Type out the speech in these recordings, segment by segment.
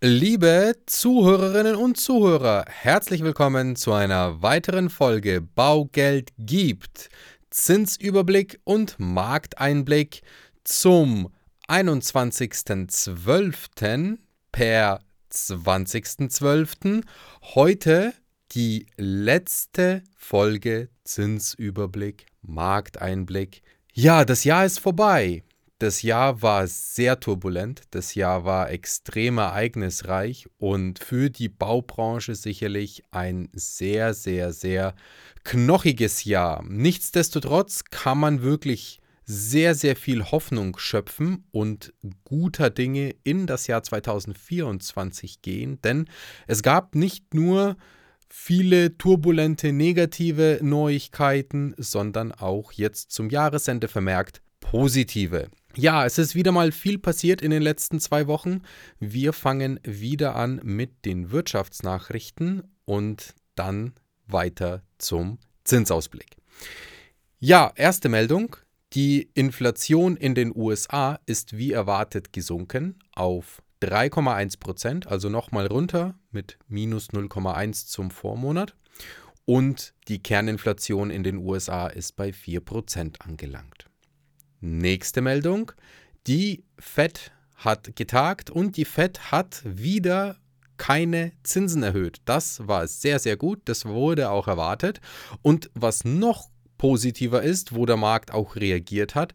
Liebe Zuhörerinnen und Zuhörer, herzlich willkommen zu einer weiteren Folge Baugeld gibt. Zinsüberblick und Markteinblick zum 21.12. per 20.12. Heute die letzte Folge Zinsüberblick, Markteinblick. Ja, das Jahr ist vorbei. Das Jahr war sehr turbulent, das Jahr war extrem ereignisreich und für die Baubranche sicherlich ein sehr, sehr, sehr knochiges Jahr. Nichtsdestotrotz kann man wirklich sehr, sehr viel Hoffnung schöpfen und guter Dinge in das Jahr 2024 gehen, denn es gab nicht nur viele turbulente negative Neuigkeiten, sondern auch jetzt zum Jahresende vermerkt positive. Ja, es ist wieder mal viel passiert in den letzten zwei Wochen. Wir fangen wieder an mit den Wirtschaftsnachrichten und dann weiter zum Zinsausblick. Ja, erste Meldung. Die Inflation in den USA ist wie erwartet gesunken auf 3,1 Prozent, also nochmal runter mit minus 0,1 zum Vormonat. Und die Kerninflation in den USA ist bei 4 Prozent angelangt. Nächste Meldung. Die FED hat getagt und die FED hat wieder keine Zinsen erhöht. Das war sehr, sehr gut. Das wurde auch erwartet. Und was noch positiver ist, wo der Markt auch reagiert hat,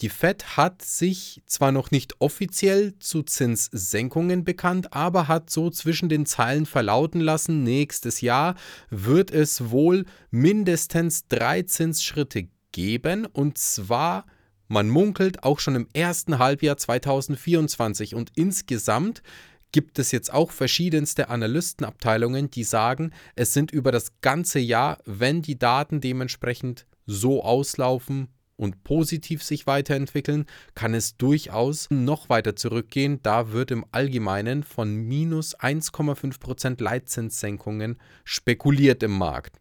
die Fed hat sich zwar noch nicht offiziell zu Zinssenkungen bekannt, aber hat so zwischen den Zeilen verlauten lassen, nächstes Jahr wird es wohl mindestens drei Zinsschritte geben und zwar man munkelt auch schon im ersten Halbjahr 2024 und insgesamt gibt es jetzt auch verschiedenste Analystenabteilungen, die sagen, es sind über das ganze Jahr, wenn die Daten dementsprechend so auslaufen und positiv sich weiterentwickeln, kann es durchaus noch weiter zurückgehen. Da wird im Allgemeinen von minus 1,5% Leitzinssenkungen spekuliert im Markt.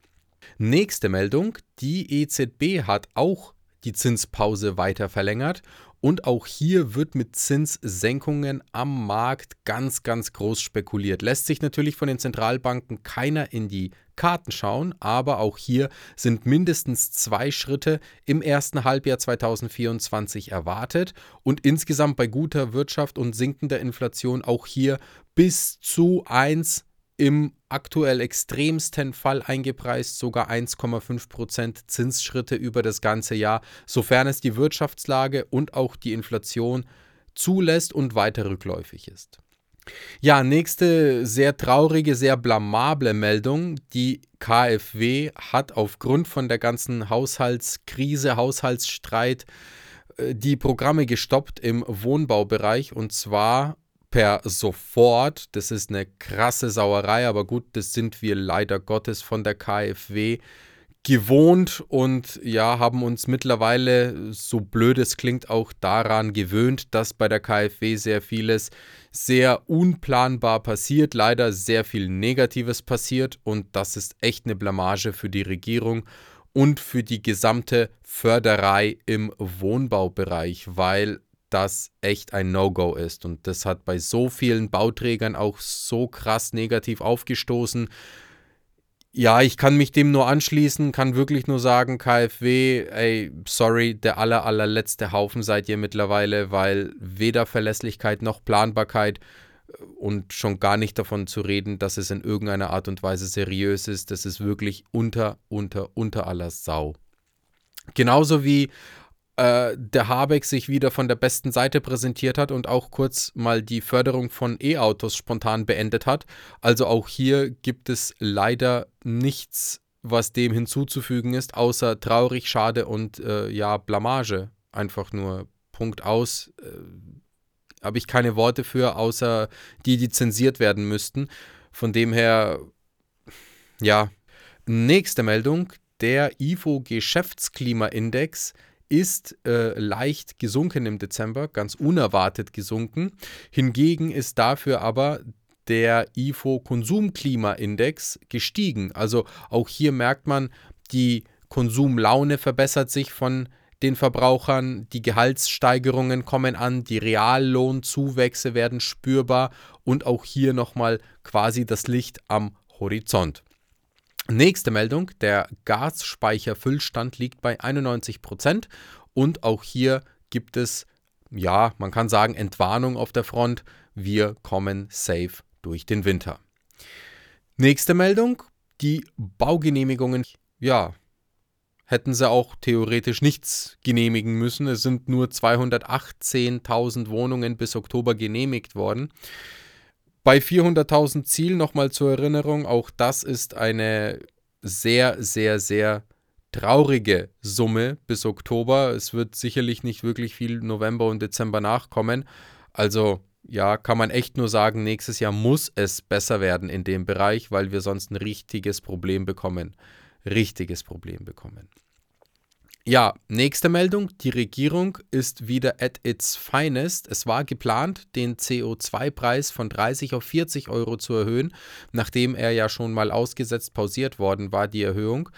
Nächste Meldung, die EZB hat auch die Zinspause weiter verlängert. Und auch hier wird mit Zinssenkungen am Markt ganz, ganz groß spekuliert. Lässt sich natürlich von den Zentralbanken keiner in die Karten schauen, aber auch hier sind mindestens zwei Schritte im ersten Halbjahr 2024 erwartet und insgesamt bei guter Wirtschaft und sinkender Inflation auch hier bis zu 1 im aktuell extremsten Fall eingepreist sogar 1,5% Zinsschritte über das ganze Jahr, sofern es die Wirtschaftslage und auch die Inflation zulässt und weiter rückläufig ist. Ja, nächste sehr traurige, sehr blamable Meldung. Die KfW hat aufgrund von der ganzen Haushaltskrise, Haushaltsstreit äh, die Programme gestoppt im Wohnbaubereich und zwar per sofort. Das ist eine krasse Sauerei, aber gut, das sind wir leider Gottes von der KfW gewohnt und ja, haben uns mittlerweile, so blöd es klingt, auch daran gewöhnt, dass bei der KfW sehr vieles sehr unplanbar passiert, leider sehr viel Negatives passiert und das ist echt eine Blamage für die Regierung und für die gesamte Förderei im Wohnbaubereich, weil das echt ein No-Go ist. Und das hat bei so vielen Bauträgern auch so krass negativ aufgestoßen. Ja, ich kann mich dem nur anschließen, kann wirklich nur sagen, KfW, ey, sorry, der aller, allerletzte Haufen seid ihr mittlerweile, weil weder Verlässlichkeit noch Planbarkeit äh, und schon gar nicht davon zu reden, dass es in irgendeiner Art und Weise seriös ist, das ist wirklich unter, unter, unter aller Sau. Genauso wie äh, der Habeck sich wieder von der besten Seite präsentiert hat und auch kurz mal die Förderung von E-Autos spontan beendet hat. Also auch hier gibt es leider nichts, was dem hinzuzufügen ist, außer traurig, schade und äh, ja, Blamage. Einfach nur Punkt aus. Äh, Habe ich keine Worte für, außer die, die zensiert werden müssten. Von dem her, ja. Nächste Meldung. Der IFO Geschäftsklimaindex ist äh, leicht gesunken im Dezember, ganz unerwartet gesunken. Hingegen ist dafür aber der IFO Konsumklimaindex gestiegen. Also auch hier merkt man, die Konsumlaune verbessert sich von den Verbrauchern, die Gehaltssteigerungen kommen an, die Reallohnzuwächse werden spürbar und auch hier nochmal quasi das Licht am Horizont. Nächste Meldung, der Gasspeicherfüllstand liegt bei 91 Prozent und auch hier gibt es, ja, man kann sagen, Entwarnung auf der Front. Wir kommen safe durch den Winter. Nächste Meldung, die Baugenehmigungen. Ja, hätten sie auch theoretisch nichts genehmigen müssen. Es sind nur 218.000 Wohnungen bis Oktober genehmigt worden. Bei 400.000 Ziel nochmal zur Erinnerung, auch das ist eine sehr, sehr, sehr traurige Summe bis Oktober. Es wird sicherlich nicht wirklich viel November und Dezember nachkommen. Also ja, kann man echt nur sagen, nächstes Jahr muss es besser werden in dem Bereich, weil wir sonst ein richtiges Problem bekommen. Richtiges Problem bekommen. Ja, nächste Meldung. Die Regierung ist wieder at its finest. Es war geplant, den CO2-Preis von 30 auf 40 Euro zu erhöhen, nachdem er ja schon mal ausgesetzt pausiert worden war, die Erhöhung.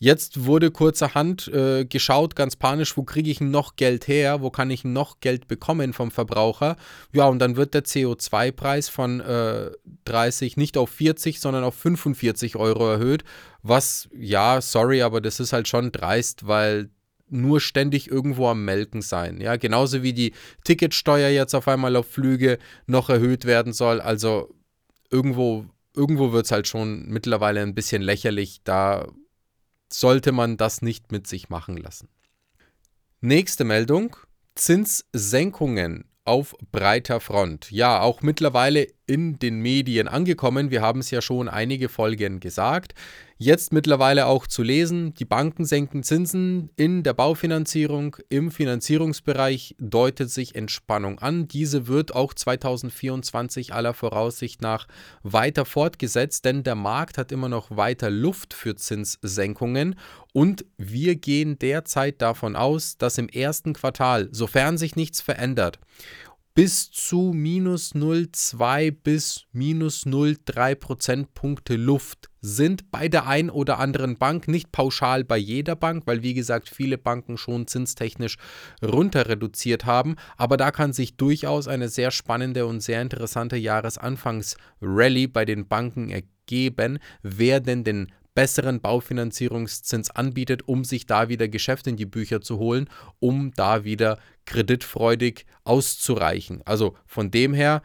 Jetzt wurde kurzerhand äh, geschaut, ganz panisch, wo kriege ich noch Geld her, wo kann ich noch Geld bekommen vom Verbraucher. Ja, und dann wird der CO2-Preis von äh, 30 nicht auf 40, sondern auf 45 Euro erhöht. Was, ja, sorry, aber das ist halt schon dreist, weil nur ständig irgendwo am Melken sein. Ja, genauso wie die Ticketsteuer jetzt auf einmal auf Flüge noch erhöht werden soll. Also irgendwo, irgendwo wird es halt schon mittlerweile ein bisschen lächerlich. Da sollte man das nicht mit sich machen lassen. Nächste Meldung. Zinssenkungen auf breiter Front. Ja, auch mittlerweile in den Medien angekommen. Wir haben es ja schon einige Folgen gesagt. Jetzt mittlerweile auch zu lesen, die Banken senken Zinsen in der Baufinanzierung. Im Finanzierungsbereich deutet sich Entspannung an. Diese wird auch 2024 aller Voraussicht nach weiter fortgesetzt, denn der Markt hat immer noch weiter Luft für Zinssenkungen. Und wir gehen derzeit davon aus, dass im ersten Quartal, sofern sich nichts verändert, bis zu minus 0,2 bis minus 0,3 Prozentpunkte Luft sind bei der einen oder anderen Bank, nicht pauschal bei jeder Bank, weil wie gesagt viele Banken schon zinstechnisch runter reduziert haben, aber da kann sich durchaus eine sehr spannende und sehr interessante Jahresanfangs-Rallye bei den Banken ergeben, wer denn den besseren Baufinanzierungszins anbietet, um sich da wieder Geschäft in die Bücher zu holen, um da wieder kreditfreudig auszureichen. Also von dem her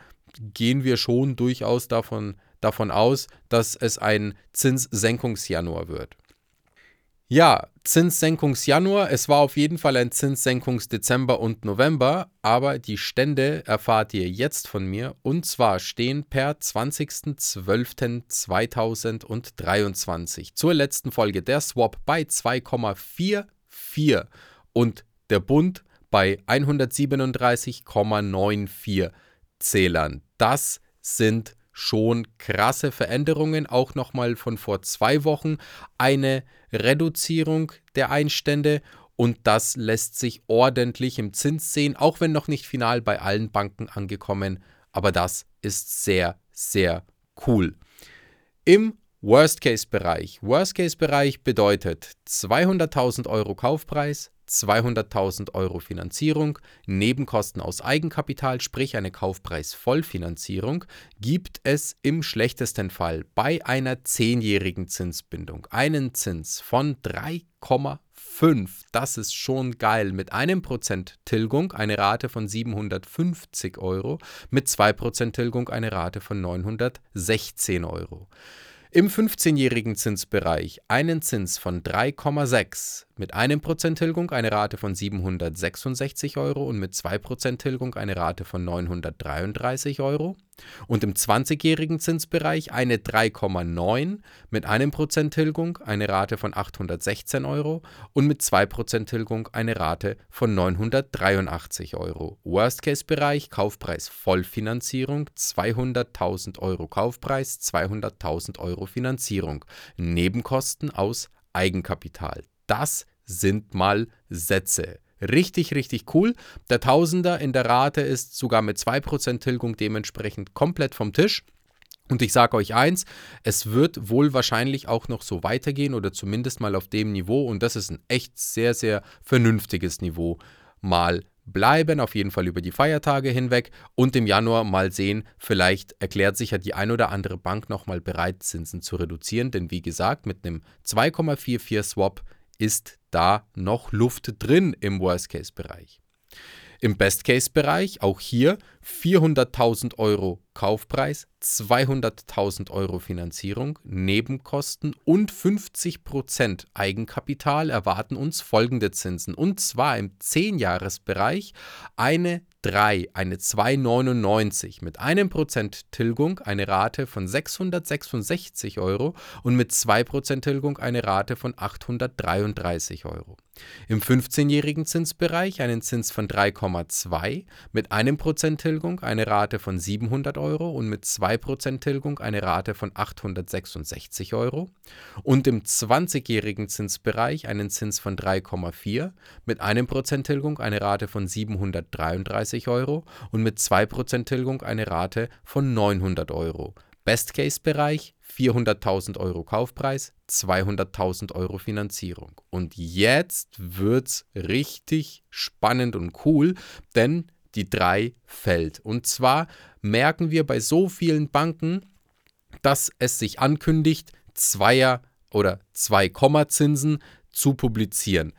gehen wir schon durchaus davon, davon aus, dass es ein Zinssenkungsjanuar wird. Ja, Zinssenkungsjanuar. Es war auf jeden Fall ein Zinssenkungsdezember und November, aber die Stände erfahrt ihr jetzt von mir und zwar stehen per 20.12.2023 zur letzten Folge der Swap bei 2,44 und der Bund bei 137,94 Zählern. Das sind schon krasse Veränderungen, auch nochmal von vor zwei Wochen eine Reduzierung der Einstände und das lässt sich ordentlich im Zins sehen, auch wenn noch nicht final bei allen Banken angekommen, aber das ist sehr, sehr cool. Im Worst-Case-Bereich. Worst-Case-Bereich bedeutet 200.000 Euro Kaufpreis, 200.000 Euro Finanzierung, Nebenkosten aus Eigenkapital, sprich eine Kaufpreis-Vollfinanzierung, gibt es im schlechtesten Fall bei einer zehnjährigen Zinsbindung einen Zins von 3,5. Das ist schon geil. Mit einem Prozent Tilgung eine Rate von 750 Euro, mit 2% Tilgung eine Rate von 916 Euro. Im 15-jährigen Zinsbereich einen Zins von 3,6 mit einem Prozent Tilgung eine Rate von 766 Euro und mit 2% Tilgung eine Rate von 933 Euro. Und im 20-jährigen Zinsbereich eine 3,9 mit einem Prozent Tilgung eine Rate von 816 Euro und mit 2% Tilgung eine Rate von 983 Euro. Worst-Case-Bereich Kaufpreis Vollfinanzierung 200.000 Euro Kaufpreis, 200.000 Euro Finanzierung. Nebenkosten aus Eigenkapital das sind mal Sätze. Richtig, richtig cool. Der Tausender in der Rate ist sogar mit 2% Tilgung dementsprechend komplett vom Tisch. Und ich sage euch eins, es wird wohl wahrscheinlich auch noch so weitergehen oder zumindest mal auf dem Niveau und das ist ein echt sehr, sehr vernünftiges Niveau mal bleiben, auf jeden Fall über die Feiertage hinweg und im Januar mal sehen, vielleicht erklärt sich ja die ein oder andere Bank nochmal bereit, Zinsen zu reduzieren, denn wie gesagt, mit einem 2,44 Swap ist da noch Luft drin im Worst-Case-Bereich. Im Best-Case-Bereich, auch hier 400.000 Euro Kaufpreis, 200.000 Euro Finanzierung, Nebenkosten und 50% Eigenkapital erwarten uns folgende Zinsen. Und zwar im 10-Jahres-Bereich eine 3, eine 2,99 mit einem Prozent Tilgung eine Rate von 666 Euro und mit 2% Tilgung eine Rate von 833 Euro. Im 15-jährigen Zinsbereich einen Zins von 3,2 mit einem Prozent Tilgung eine Rate von 700 Euro und mit 2% Tilgung eine Rate von 866 Euro. Und im 20-jährigen Zinsbereich einen Zins von 3,4 mit einem Prozent Tilgung eine Rate von 733 Euro und mit 2% Tilgung eine Rate von 900 Euro. Best-Case-Bereich 400.000 Euro Kaufpreis, 200.000 Euro Finanzierung. Und jetzt wird's richtig spannend und cool, denn die 3 fällt. Und zwar merken wir bei so vielen Banken, dass es sich ankündigt, Zweier- oder Zwei-Komma-Zinsen zu publizieren.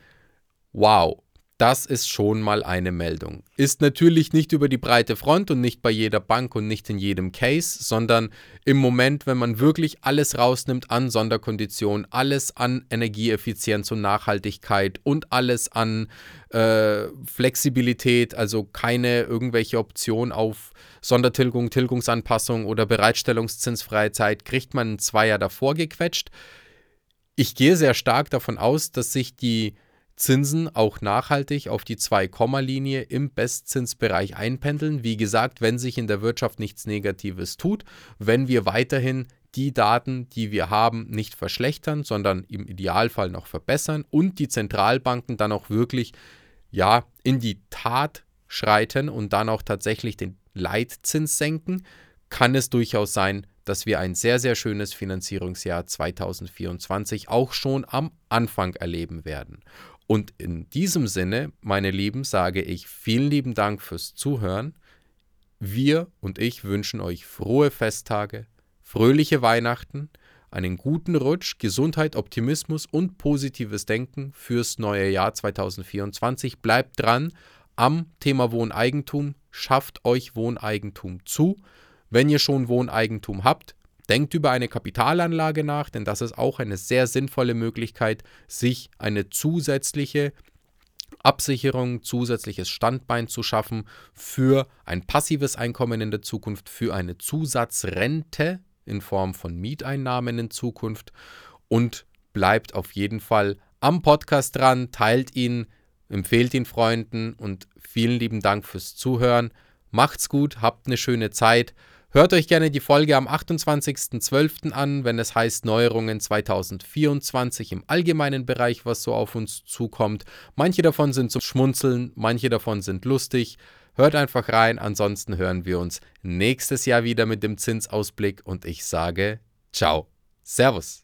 Wow, das ist schon mal eine Meldung. Ist natürlich nicht über die breite Front und nicht bei jeder Bank und nicht in jedem Case, sondern im Moment, wenn man wirklich alles rausnimmt an Sonderkonditionen, alles an Energieeffizienz und Nachhaltigkeit und alles an äh, Flexibilität, also keine irgendwelche Option auf Sondertilgung, Tilgungsanpassung oder Bereitstellungszinsfreie Zeit, kriegt man einen Zweier davor gequetscht. Ich gehe sehr stark davon aus, dass sich die Zinsen auch nachhaltig auf die 2-Komma-Linie im Bestzinsbereich einpendeln. Wie gesagt, wenn sich in der Wirtschaft nichts Negatives tut, wenn wir weiterhin die Daten, die wir haben, nicht verschlechtern, sondern im Idealfall noch verbessern und die Zentralbanken dann auch wirklich ja in die Tat schreiten und dann auch tatsächlich den Leitzins senken, kann es durchaus sein, dass wir ein sehr, sehr schönes Finanzierungsjahr 2024 auch schon am Anfang erleben werden. Und in diesem Sinne, meine Lieben, sage ich vielen lieben Dank fürs Zuhören. Wir und ich wünschen euch frohe Festtage, fröhliche Weihnachten, einen guten Rutsch, Gesundheit, Optimismus und positives Denken fürs neue Jahr 2024. Bleibt dran am Thema Wohneigentum, schafft euch Wohneigentum zu. Wenn ihr schon Wohneigentum habt, Denkt über eine Kapitalanlage nach, denn das ist auch eine sehr sinnvolle Möglichkeit, sich eine zusätzliche Absicherung, zusätzliches Standbein zu schaffen für ein passives Einkommen in der Zukunft, für eine Zusatzrente in Form von Mieteinnahmen in Zukunft und bleibt auf jeden Fall am Podcast dran, teilt ihn, empfehlt ihn Freunden und vielen lieben Dank fürs Zuhören. Macht's gut, habt eine schöne Zeit. Hört euch gerne die Folge am 28.12. an, wenn es heißt Neuerungen 2024 im allgemeinen Bereich, was so auf uns zukommt. Manche davon sind zum Schmunzeln, manche davon sind lustig. Hört einfach rein, ansonsten hören wir uns nächstes Jahr wieder mit dem Zinsausblick und ich sage ciao. Servus.